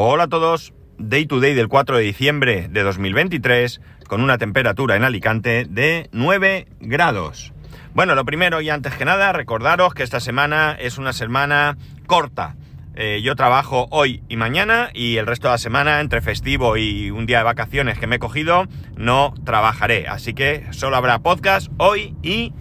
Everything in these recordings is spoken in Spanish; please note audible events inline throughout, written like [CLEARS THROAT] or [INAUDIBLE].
Hola a todos. Day to day del 4 de diciembre de 2023 con una temperatura en Alicante de 9 grados. Bueno, lo primero y antes que nada, recordaros que esta semana es una semana corta. Eh, yo trabajo hoy y mañana y el resto de la semana, entre festivo y un día de vacaciones que me he cogido, no trabajaré. Así que solo habrá podcast hoy y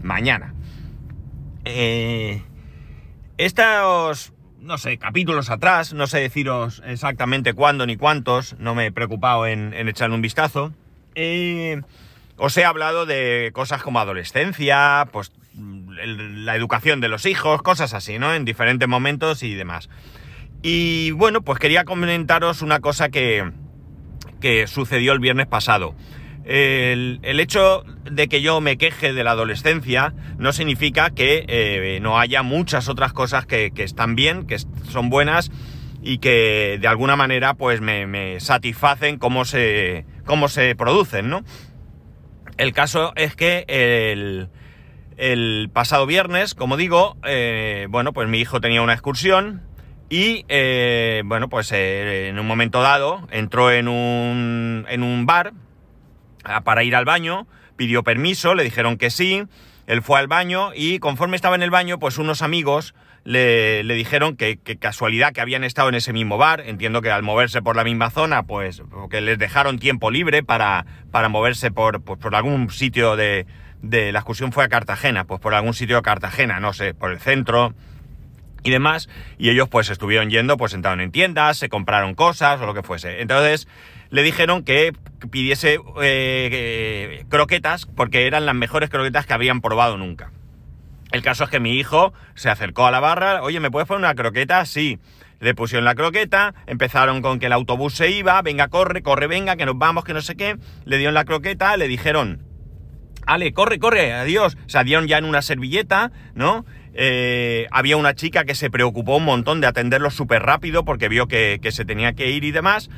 mañana. Eh, estos no sé, capítulos atrás, no sé deciros exactamente cuándo ni cuántos, no me he preocupado en, echarle un vistazo. Eh, os he hablado de cosas como adolescencia, pues la educación de los hijos, cosas así, ¿no? En diferentes momentos y demás. Y bueno, pues quería comentaros una cosa que, que sucedió el viernes pasado. El, hecho de que yo me queje de la adolescencia no significa que eh, no haya muchas otras cosas que, están bien, que son buenas y que de alguna manera pues me, satisfacen cómo se, cómo se producen, ¿no? El caso es que el, pasado viernes, como digo, eh, bueno, pues mi hijo tenía una excursión y, eh, bueno, pues en un momento dado entró en un, en un bar, para ir al baño, pidió permiso, le dijeron que sí, él fue al baño y conforme estaba en el baño, pues unos amigos le, dijeron que, casualidad que habían estado en ese mismo bar, entiendo que al moverse por la misma zona, pues que les dejaron tiempo libre para, para moverse por, pues, por algún sitio de, de... La excursión fue a Cartagena, pues por algún sitio de Cartagena, no sé, por el centro, y demás, y ellos pues estuvieron yendo, pues entraron en tiendas, se compraron cosas o lo que fuese. Entonces le dijeron que pidiese eh, croquetas porque eran las mejores croquetas que habían probado nunca. El caso es que mi hijo se acercó a la barra, oye, ¿me puedes poner una croqueta? Sí. Le pusieron la croqueta, empezaron con que el autobús se iba, venga, corre, corre, venga, que nos vamos, que no sé qué. Le dieron la croqueta, le dijeron, Ale, corre, corre, adiós. Se dieron ya en una servilleta, ¿no? Eh, había una chica que se preocupó un montón de atenderlo súper rápido porque vio que, que se tenía que ir y demás.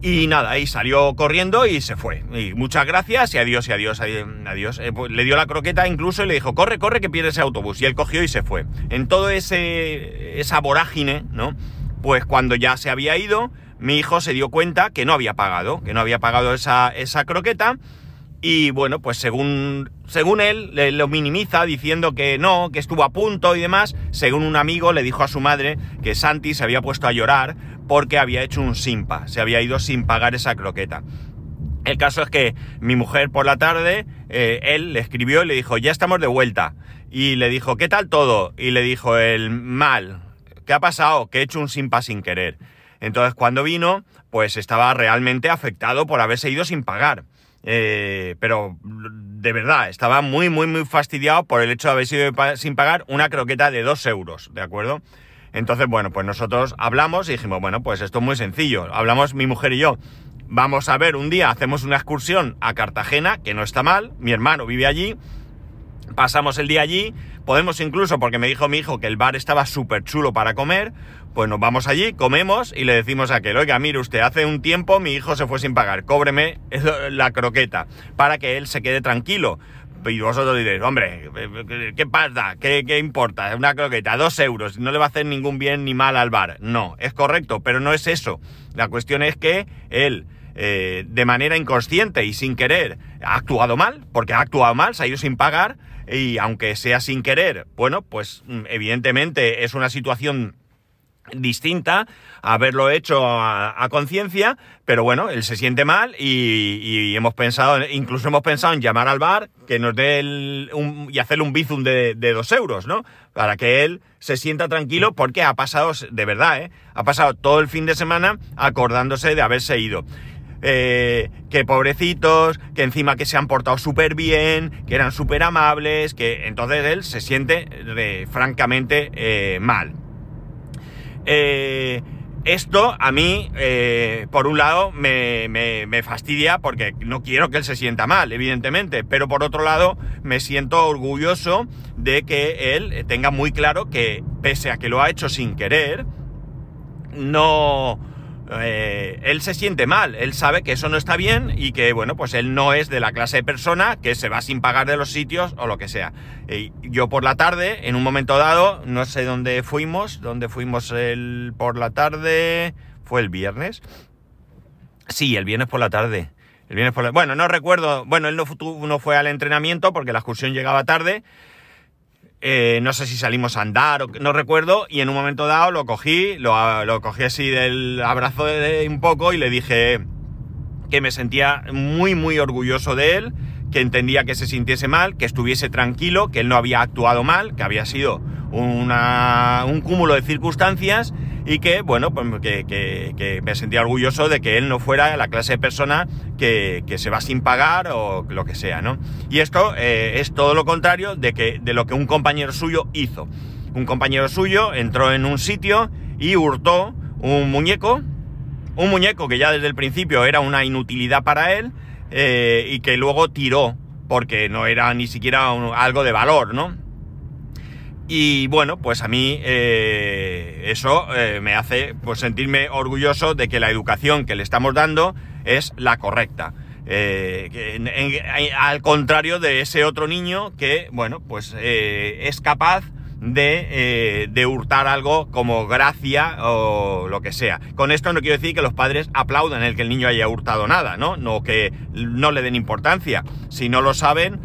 Y nada, ahí salió corriendo y se fue. Y muchas gracias y adiós y adiós, adiós. Eh, pues le dio la croqueta incluso y le dijo, corre, corre que pierde ese autobús. Y él cogió y se fue. En todo ese esa vorágine, ¿no? Pues cuando ya se había ido, mi hijo se dio cuenta que no había pagado, que no había pagado esa, esa croqueta. Y bueno, pues según, según él, le, lo minimiza diciendo que no, que estuvo a punto y demás. Según un amigo le dijo a su madre que Santi se había puesto a llorar porque había hecho un simpa, se había ido sin pagar esa croqueta. El caso es que mi mujer por la tarde, eh, él le escribió y le dijo, ya estamos de vuelta. Y le dijo, ¿qué tal todo? Y le dijo, el mal, ¿qué ha pasado? Que he hecho un simpa sin querer. Entonces cuando vino, pues estaba realmente afectado por haberse ido sin pagar. Eh, pero de verdad, estaba muy, muy, muy fastidiado por el hecho de haberse ido sin pagar una croqueta de dos euros, ¿de acuerdo? Entonces, bueno, pues nosotros hablamos y dijimos, bueno, pues esto es muy sencillo. Hablamos mi mujer y yo. Vamos a ver, un día hacemos una excursión a Cartagena, que no está mal, mi hermano vive allí, pasamos el día allí, podemos incluso, porque me dijo mi hijo que el bar estaba súper chulo para comer, pues nos vamos allí, comemos y le decimos a aquel, oiga, mire usted, hace un tiempo mi hijo se fue sin pagar, cóbreme [LAUGHS] la croqueta, para que él se quede tranquilo. Y vosotros diréis, hombre, ¿qué pasa? ¿Qué, ¿Qué, importa? Una croqueta, dos euros, no le va a hacer ningún bien ni mal al bar. No, es correcto, pero no es eso. La cuestión es que él, eh, de manera inconsciente y sin querer, ha actuado mal, porque ha actuado mal, se ha ido sin pagar, y aunque sea sin querer, bueno, pues mm, evidentemente es una situación distinta haberlo hecho a, conciencia, pero bueno, él se siente mal y, hemos pensado, incluso hemos pensado en llamar al bar que nos dé un, y hacerle un bizum de, dos euros, ¿no? Para que él se sienta tranquilo porque ha pasado, de verdad, ¿eh? Ha pasado todo el fin de semana acordándose de haberse ido. Eh, que pobrecitos, que encima que se han portado súper bien, que eran súper amables, que entonces él se siente francamente eh, mal. Eh, esto a mí, eh, por un lado, me, fastidia porque no quiero que él se sienta mal, evidentemente, pero por otro lado, me siento orgulloso de que él tenga muy claro que, pese a que lo ha hecho sin querer, no, eh, él se siente mal, él sabe que eso no está bien y que, bueno, pues él no es de la clase de persona que se va sin pagar de los sitios o lo que sea. yo por la tarde, en un momento dado, no sé dónde fuimos, dónde fuimos el, por la tarde, ¿Fue el viernes? Sí, el viernes por la tarde. El viernes por la... Bueno, no recuerdo. Bueno, él no, no fue al entrenamiento porque la excursión llegaba tarde. Eh, no sé si salimos a andar, o, no recuerdo, y en un momento dado lo cogí, lo, lo cogí así del abrazo de, un poco y le dije que me sentía muy, muy orgulloso de él, que entendía que se sintiese mal, que estuviese tranquilo, que él no había actuado mal, que había sido un cúmulo de circunstancias y que, bueno, pues que, me sentía orgulloso de que él no fuera la clase de persona que, se va sin pagar o lo que sea, ¿no? Y esto eh, es todo lo contrario de, que, de lo que un compañero suyo hizo. Un compañero suyo entró en un sitio y hurtó un muñeco, un muñeco que ya desde el principio era una inutilidad para él eh, y que luego tiró porque no era ni siquiera algo de valor, ¿no? Y bueno, pues a mí eh, eso eh, me hace pues, sentirme orgulloso de que la educación que le estamos dando es la correcta. Al contrario de ese otro niño que, bueno, pues es capaz de, de, hurtar algo como gracia o lo que sea. Con esto no quiero decir que los padres aplaudan el que el niño haya hurtado nada, ¿no? No que no le den importancia. Si no lo saben,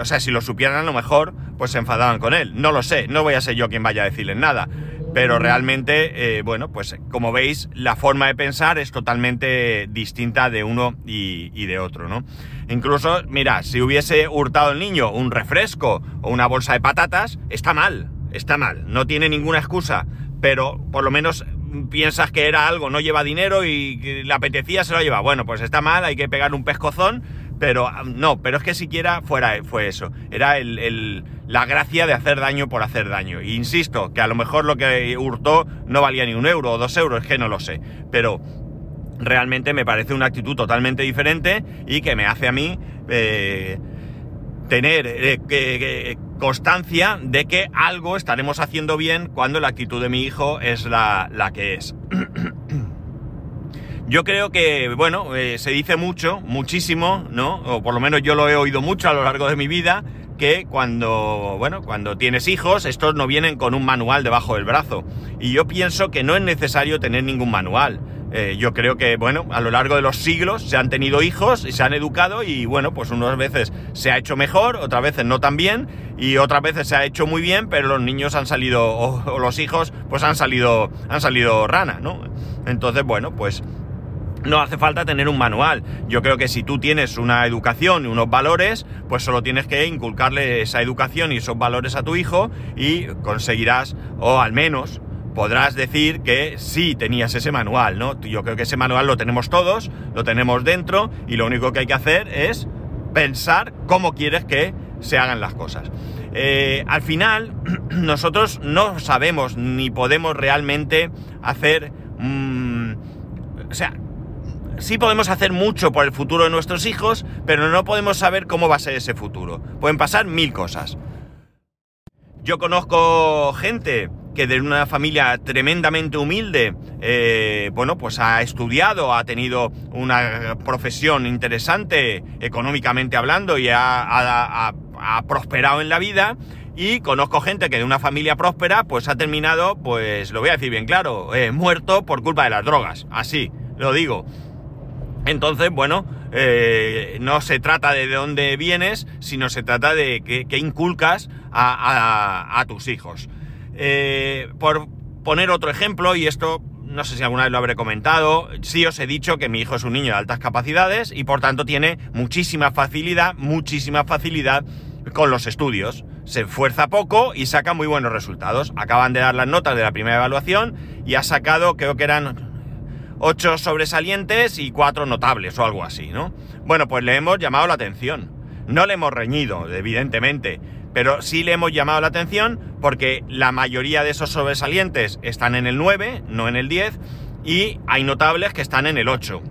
o sea, si lo supieran a lo mejor pues se enfadaban con él. No lo sé, no voy a ser yo quien vaya a decirles nada. Pero realmente, eh, bueno, pues como veis, la forma de pensar es totalmente distinta de uno y, de otro, ¿no? Incluso, mira, si hubiese hurtado el niño un refresco o una bolsa de patatas, está mal, está mal, no tiene ninguna excusa, pero por lo menos piensas que era algo, no lleva dinero y le apetecía, se lo lleva. Bueno, pues está mal, hay que pegar un pescozón pero no, pero es que siquiera fuera, fue eso. Era el, la gracia de hacer daño por hacer daño. E insisto, que a lo mejor lo que hurtó no valía ni un euro o dos euros, es que no lo sé. Pero realmente me parece una actitud totalmente diferente y que me hace a mí eh, tener eh, constancia de que algo estaremos haciendo bien cuando la actitud de mi hijo es la, la que es. [CLEARS THROAT] Yo creo que, bueno, eh, se dice mucho, muchísimo, ¿no? O por lo menos yo lo he oído mucho a lo largo de mi vida, que cuando, bueno, cuando tienes hijos, estos no vienen con un manual debajo del brazo. Y yo pienso que no es necesario tener ningún manual. Eh, yo creo que, bueno, a lo largo de los siglos se han tenido hijos y se han educado y, bueno, pues unas veces se ha hecho mejor, otras veces no tan bien y otras veces se ha hecho muy bien, pero los niños han salido, [LAUGHS] o, o los hijos, pues han salido, han salido rana, ¿no? Entonces, bueno, pues no hace falta tener un manual. Yo creo que si tú tienes una educación y unos valores, pues solo tienes que inculcarle esa educación y esos valores a tu hijo y conseguirás, o al menos podrás decir que sí tenías ese manual, ¿no? Yo creo que ese manual lo tenemos todos, lo tenemos dentro y lo único que hay que hacer es pensar cómo quieres que se hagan las cosas. Eh, al final, [CLEARS THROAT] nosotros no sabemos ni podemos realmente hacer... Mm, o sea, sí podemos hacer mucho por el futuro de nuestros hijos, pero no podemos saber cómo va a ser ese futuro. Pueden pasar mil cosas. Yo conozco gente que de una familia tremendamente humilde, eh, bueno, pues ha estudiado, ha tenido una profesión interesante económicamente hablando y ha, prosperado en la vida. Y conozco gente que de una familia próspera, pues ha terminado, pues lo voy a decir bien claro, eh, muerto por culpa de las drogas. Así, lo digo. Entonces, bueno, eh, no se trata de dónde vienes, sino se trata de qué, inculcas a, tus hijos. Eh, por poner otro ejemplo, y esto no sé si alguna vez lo habré comentado, sí os he dicho que mi hijo es un niño de altas capacidades y por tanto tiene muchísima facilidad, muchísima facilidad con los estudios. Se esfuerza poco y saca muy buenos resultados. Acaban de dar las notas de la primera evaluación y ha sacado, creo que eran ocho sobresalientes y cuatro notables o algo así, ¿no? Bueno, pues le hemos llamado la atención. No le hemos reñido, evidentemente, pero sí le hemos llamado la atención porque la mayoría de esos sobresalientes están en el 9, no en el 10, y hay notables que están en el 8.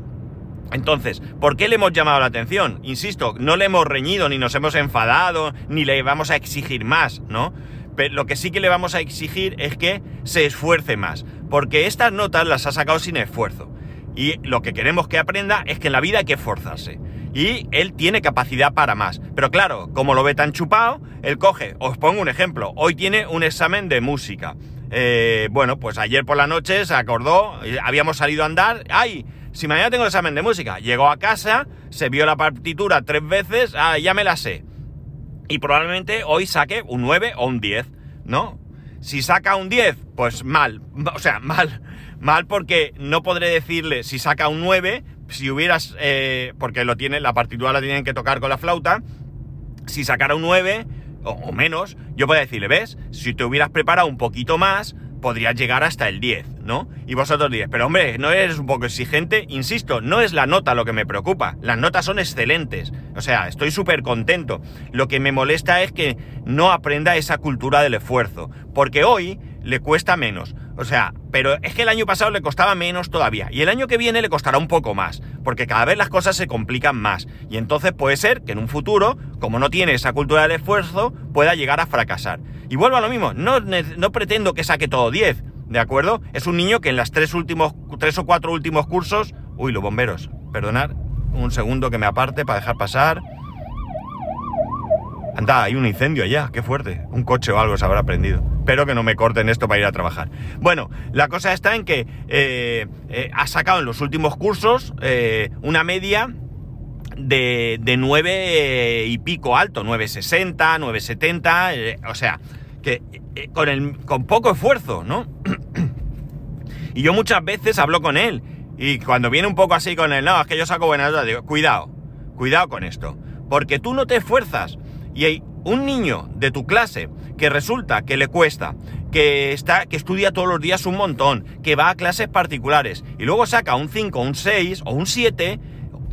Entonces, ¿por qué le hemos llamado la atención? Insisto, no le hemos reñido, ni nos hemos enfadado, ni le vamos a exigir más, ¿no? Pero lo que sí que le vamos a exigir es que se esfuerce más porque estas notas las ha sacado sin esfuerzo. Y lo que queremos que aprenda es que en la vida hay que esforzarse. Y él tiene capacidad para más. Pero claro, como lo ve tan chupado, él coge, os pongo un ejemplo, hoy tiene un examen de música. eh, bueno, pues ayer por la noche se acordó, eh, habíamos salido a andar, ¡ay! Si mañana tengo el examen de música. Llegó a casa, se vio la partitura tres veces, ah, ya me la sé. Y probablemente hoy saque un 9 o un 10, ¿no? Si saca un 10, pues mal. O sea, mal. Mal porque no podré decirle si saca un 9, si hubieras... Eh, porque lo tiene, la partitura la tienen que tocar con la flauta. Si sacara un 9 o, o menos, yo podría decirle, ¿ves? Si te hubieras preparado un poquito más, podrías llegar hasta el 10, ¿no? Y vosotros diréis, pero hombre, no eres un poco exigente, insisto, no es la nota lo que me preocupa, las notas son excelentes, o sea, estoy súper contento. Lo que me molesta es que no aprenda esa cultura del esfuerzo, porque hoy le cuesta menos. O sea, pero es que el año pasado le costaba menos todavía. Y el año que viene le costará un poco más. Porque cada vez las cosas se complican más. Y entonces puede ser que en un futuro, como no tiene esa cultura del esfuerzo, pueda llegar a fracasar. Y vuelvo a lo mismo. No, no pretendo que saque todo 10. ¿De acuerdo? Es un niño que en las tres últimos, tres o cuatro últimos cursos. Uy, los bomberos. Perdonad un segundo que me aparte para dejar pasar. Anda, hay un incendio allá, qué fuerte. Un coche o algo se habrá prendido. Espero que no me corten esto para ir a trabajar. Bueno, la cosa está en que eh, eh, ha sacado en los últimos cursos eh, una media de, de 9 y pico alto, 9,60, 9,70, o sea, que con, el, con poco esfuerzo, ¿no? y yo muchas veces hablo con él y cuando viene un poco así con él, no, es que yo saco buenas digo, cuidado, cuidado con esto, porque tú no te esfuerzas y hay un niño de tu clase que resulta que le cuesta, que está, que estudia todos los días un montón, que va a clases particulares y luego saca un 5, un 6 o un 7,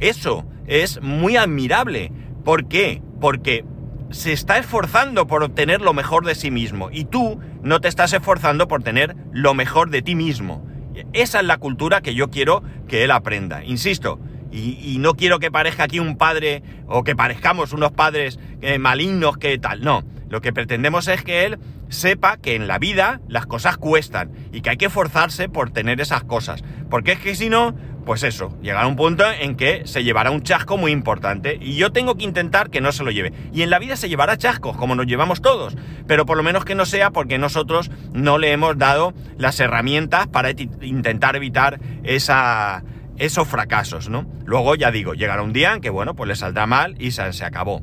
eso es muy admirable. ¿Por qué? Porque se está esforzando por obtener lo mejor de sí mismo y tú no te estás esforzando por tener lo mejor de ti mismo. Esa es la cultura que yo quiero que él aprenda. Insisto, y, no quiero que parezca aquí un padre o que parezcamos unos padres eh, malignos que tal. No, lo que pretendemos es que él sepa que en la vida las cosas cuestan y que hay que esforzarse por tener esas cosas. Porque es que si no, pues eso, llegará un punto en que se llevará un chasco muy importante y yo tengo que intentar que no se lo lleve. Y en la vida se llevará chascos, como nos llevamos todos, pero por lo menos que no sea porque nosotros no le hemos dado las herramientas para intentar evitar esa, esos fracasos, ¿no? Luego, ya digo, llegará un día en que, bueno, pues le saldrá mal y se, acabó.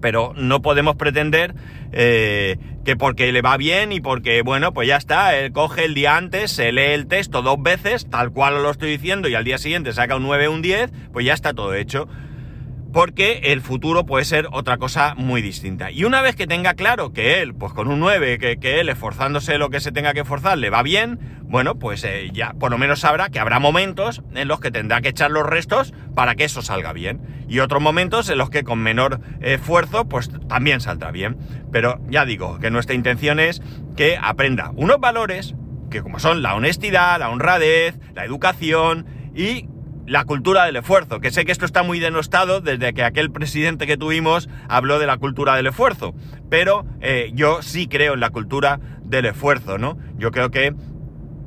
Pero no podemos pretender eh, que porque le va bien y porque, bueno, pues ya está, él coge el día antes, se lee el texto dos veces, tal cual lo estoy diciendo, y al día siguiente saca un 9 un 10, pues ya está todo hecho porque el futuro puede ser otra cosa muy distinta. Y una vez que tenga claro que él, pues con un 9, que, él esforzándose lo que se tenga que esforzar le va bien, bueno, pues eh, ya por lo menos sabrá que habrá momentos en los que tendrá que echar los restos para que eso salga bien. Y otros momentos en los que con menor esfuerzo, pues también saldrá bien. Pero ya digo que nuestra intención es que aprenda unos valores que como son la honestidad, la honradez, la educación y la cultura del esfuerzo, que sé que esto está muy denostado desde que aquel presidente que tuvimos habló de la cultura del esfuerzo, pero eh, yo sí creo en la cultura del esfuerzo, ¿no? Yo creo que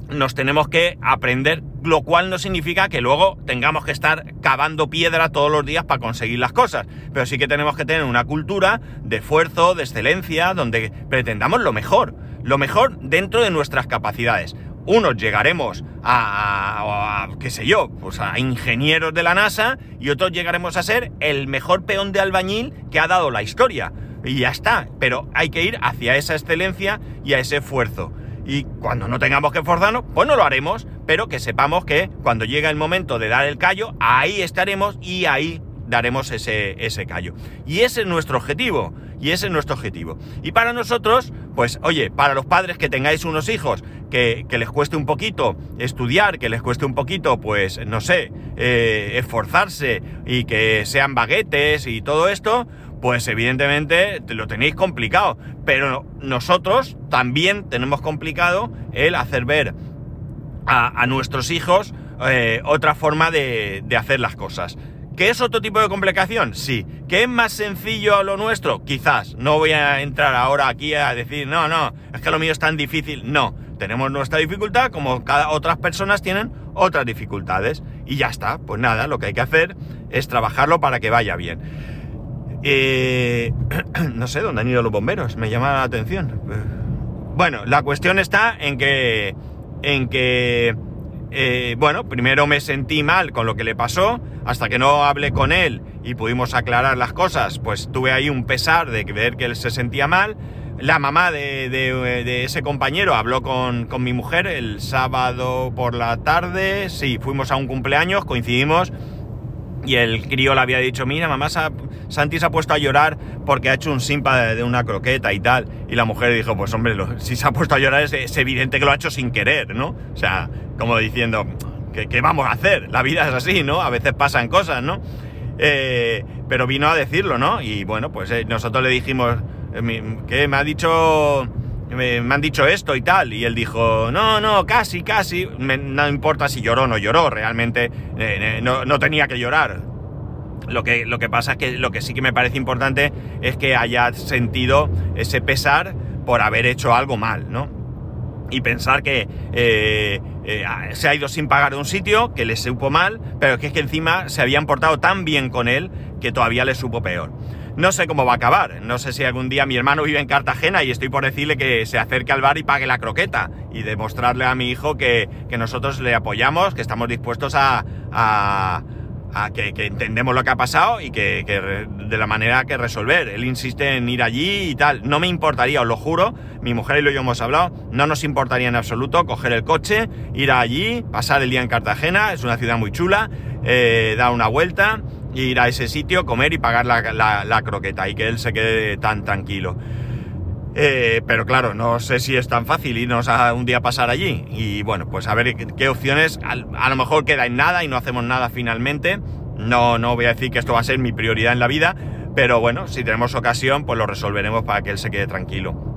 nos tenemos que aprender, lo cual no significa que luego tengamos que estar cavando piedra todos los días para conseguir las cosas, pero sí que tenemos que tener una cultura de esfuerzo, de excelencia, donde pretendamos lo mejor, lo mejor dentro de nuestras capacidades unos llegaremos a, qué sé yo, pues a ingenieros de la NASA y otros llegaremos a ser el mejor peón de albañil que ha dado la historia. Y ya está, pero hay que ir hacia esa excelencia y a ese esfuerzo. Y cuando no tengamos que esforzarnos, pues no lo haremos, pero que sepamos que cuando llega el momento de dar el callo, ahí estaremos y ahí daremos ese, ese callo. Y ese es nuestro objetivo. Y ese es nuestro objetivo. Y para nosotros, pues oye, para los padres que tengáis unos hijos que, les cueste un poquito estudiar, que les cueste un poquito, pues, no sé, eh, esforzarse y que sean baguetes y todo esto, pues evidentemente lo tenéis complicado. Pero nosotros también tenemos complicado el hacer ver a, nuestros hijos eh, otra forma de, de hacer las cosas. ¿Qué es otro tipo de complicación? Sí. ¿Qué es más sencillo a lo nuestro? Quizás. No voy a entrar ahora aquí a decir, no, no, es que lo mío es tan difícil. No. Tenemos nuestra dificultad, como cada otras personas tienen otras dificultades. Y ya está. Pues nada, lo que hay que hacer es trabajarlo para que vaya bien. Eh, [CLEARS THROAT] no sé dónde han ido los bomberos, me llama la atención. bueno, la cuestión está en que, en que, eh, bueno, primero me sentí mal con lo que le pasó, hasta que no hablé con él y pudimos aclarar las cosas, pues tuve ahí un pesar de ver que él se sentía mal. La mamá de, ese compañero habló con, con, mi mujer el sábado por la tarde, sí, fuimos a un cumpleaños, coincidimos y el crío le había dicho, mira, mamá, Santi se ha puesto a llorar porque ha hecho un simpa de, una croqueta y tal. Y la mujer dijo, pues hombre, si se ha puesto a llorar es, evidente que lo ha hecho sin querer, ¿no? O sea, como diciendo, ¿qué, vamos a hacer? La vida es así, ¿no? A veces pasan cosas, ¿no? Eh, pero vino a decirlo, ¿no? Y bueno, pues eh, nosotros le dijimos, eh, que me ha dicho me, han dicho esto y tal. Y él dijo, no, no, casi, casi. no importa si lloró o no lloró, realmente eh, eh, no, tenía que llorar. Lo que, lo que pasa es que lo que sí que me parece importante es que haya sentido ese pesar por haber hecho algo mal, ¿no? Y pensar que eh, se ha ido sin pagar de un sitio, que le supo mal, pero que es que encima se habían portado tan bien con él que todavía le supo peor. No sé cómo va a acabar. No sé si algún día mi hermano vive en Cartagena y estoy por decirle que se acerque al bar y pague la croqueta. Y demostrarle a mi hijo que, nosotros le apoyamos, que estamos dispuestos a, que, entendemos lo que ha pasado y que, de la manera que resolver. Él insiste en ir allí y tal. No me importaría, os lo juro, mi mujer y yo hemos hablado, no nos importaría en absoluto coger el coche, ir allí, pasar el día en Cartagena, es una ciudad muy chula, eh, dar una vuelta ir a ese sitio, comer y pagar la, croqueta y que él se quede tan tranquilo. Eh, pero claro, no sé si es tan fácil irnos a un día a pasar allí. Y bueno, pues a ver qué, opciones. A, lo mejor queda en nada y no hacemos nada finalmente. No, no voy a decir que esto va a ser mi prioridad en la vida. Pero bueno, si tenemos ocasión, pues lo resolveremos para que él se quede tranquilo.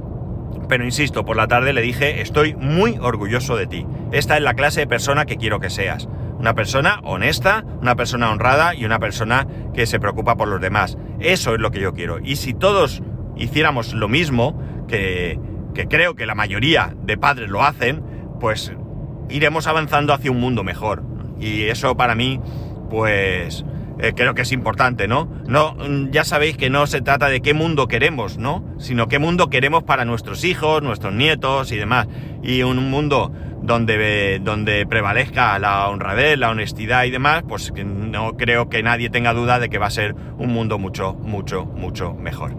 Pero insisto, por la tarde le dije, estoy muy orgulloso de ti. Esta es la clase de persona que quiero que seas. Una persona honesta, una persona honrada y una persona que se preocupa por los demás. Eso es lo que yo quiero. Y si todos hiciéramos lo mismo, que, creo que la mayoría de padres lo hacen, pues iremos avanzando hacia un mundo mejor. Y eso para mí, pues eh, creo que es importante, ¿no? No, ya sabéis que no se trata de qué mundo queremos, ¿no? Sino qué mundo queremos para nuestros hijos, nuestros nietos y demás. Y un mundo donde, donde prevalezca la honradez, la honestidad y demás, pues no creo que nadie tenga duda de que va a ser un mundo mucho, mucho, mucho mejor.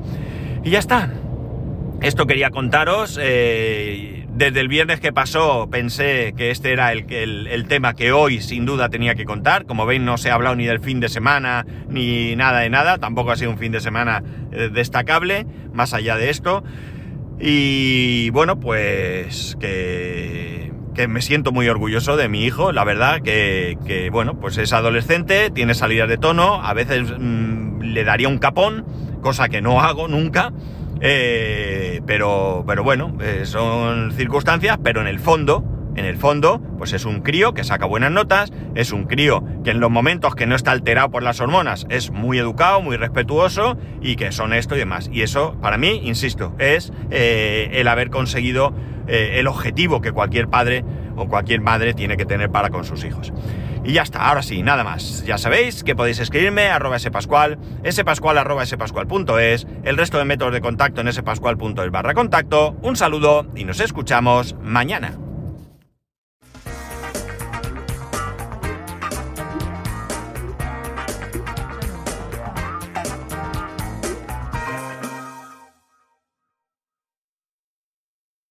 Y ya está. Esto quería contaros. Eh, desde el viernes que pasó pensé que este era el, el, tema que hoy sin duda tenía que contar. Como veis no se ha hablado ni del fin de semana ni nada de nada. Tampoco ha sido un fin de semana eh, destacable, más allá de esto. Y bueno, pues que que me siento muy orgulloso de mi hijo, la verdad, que, bueno, pues es adolescente, tiene salidas de tono, a veces mm, le daría un capón, cosa que no hago nunca, eh, pero, pero bueno, eh, son circunstancias, pero en el fondo, en el fondo, pues es un crío que saca buenas notas, es un crío que en los momentos que no está alterado por las hormonas es muy educado, muy respetuoso y que es honesto y demás. Y eso, para mí, insisto, es eh, el haber conseguido el objetivo que cualquier padre o cualquier madre tiene que tener para con sus hijos. Y ya está, ahora sí, nada más. Ya sabéis que podéis escribirme arroba spascual, spascual arroba spascual.es, el resto de métodos de contacto en spascual.es barra contacto. Un saludo y nos escuchamos mañana.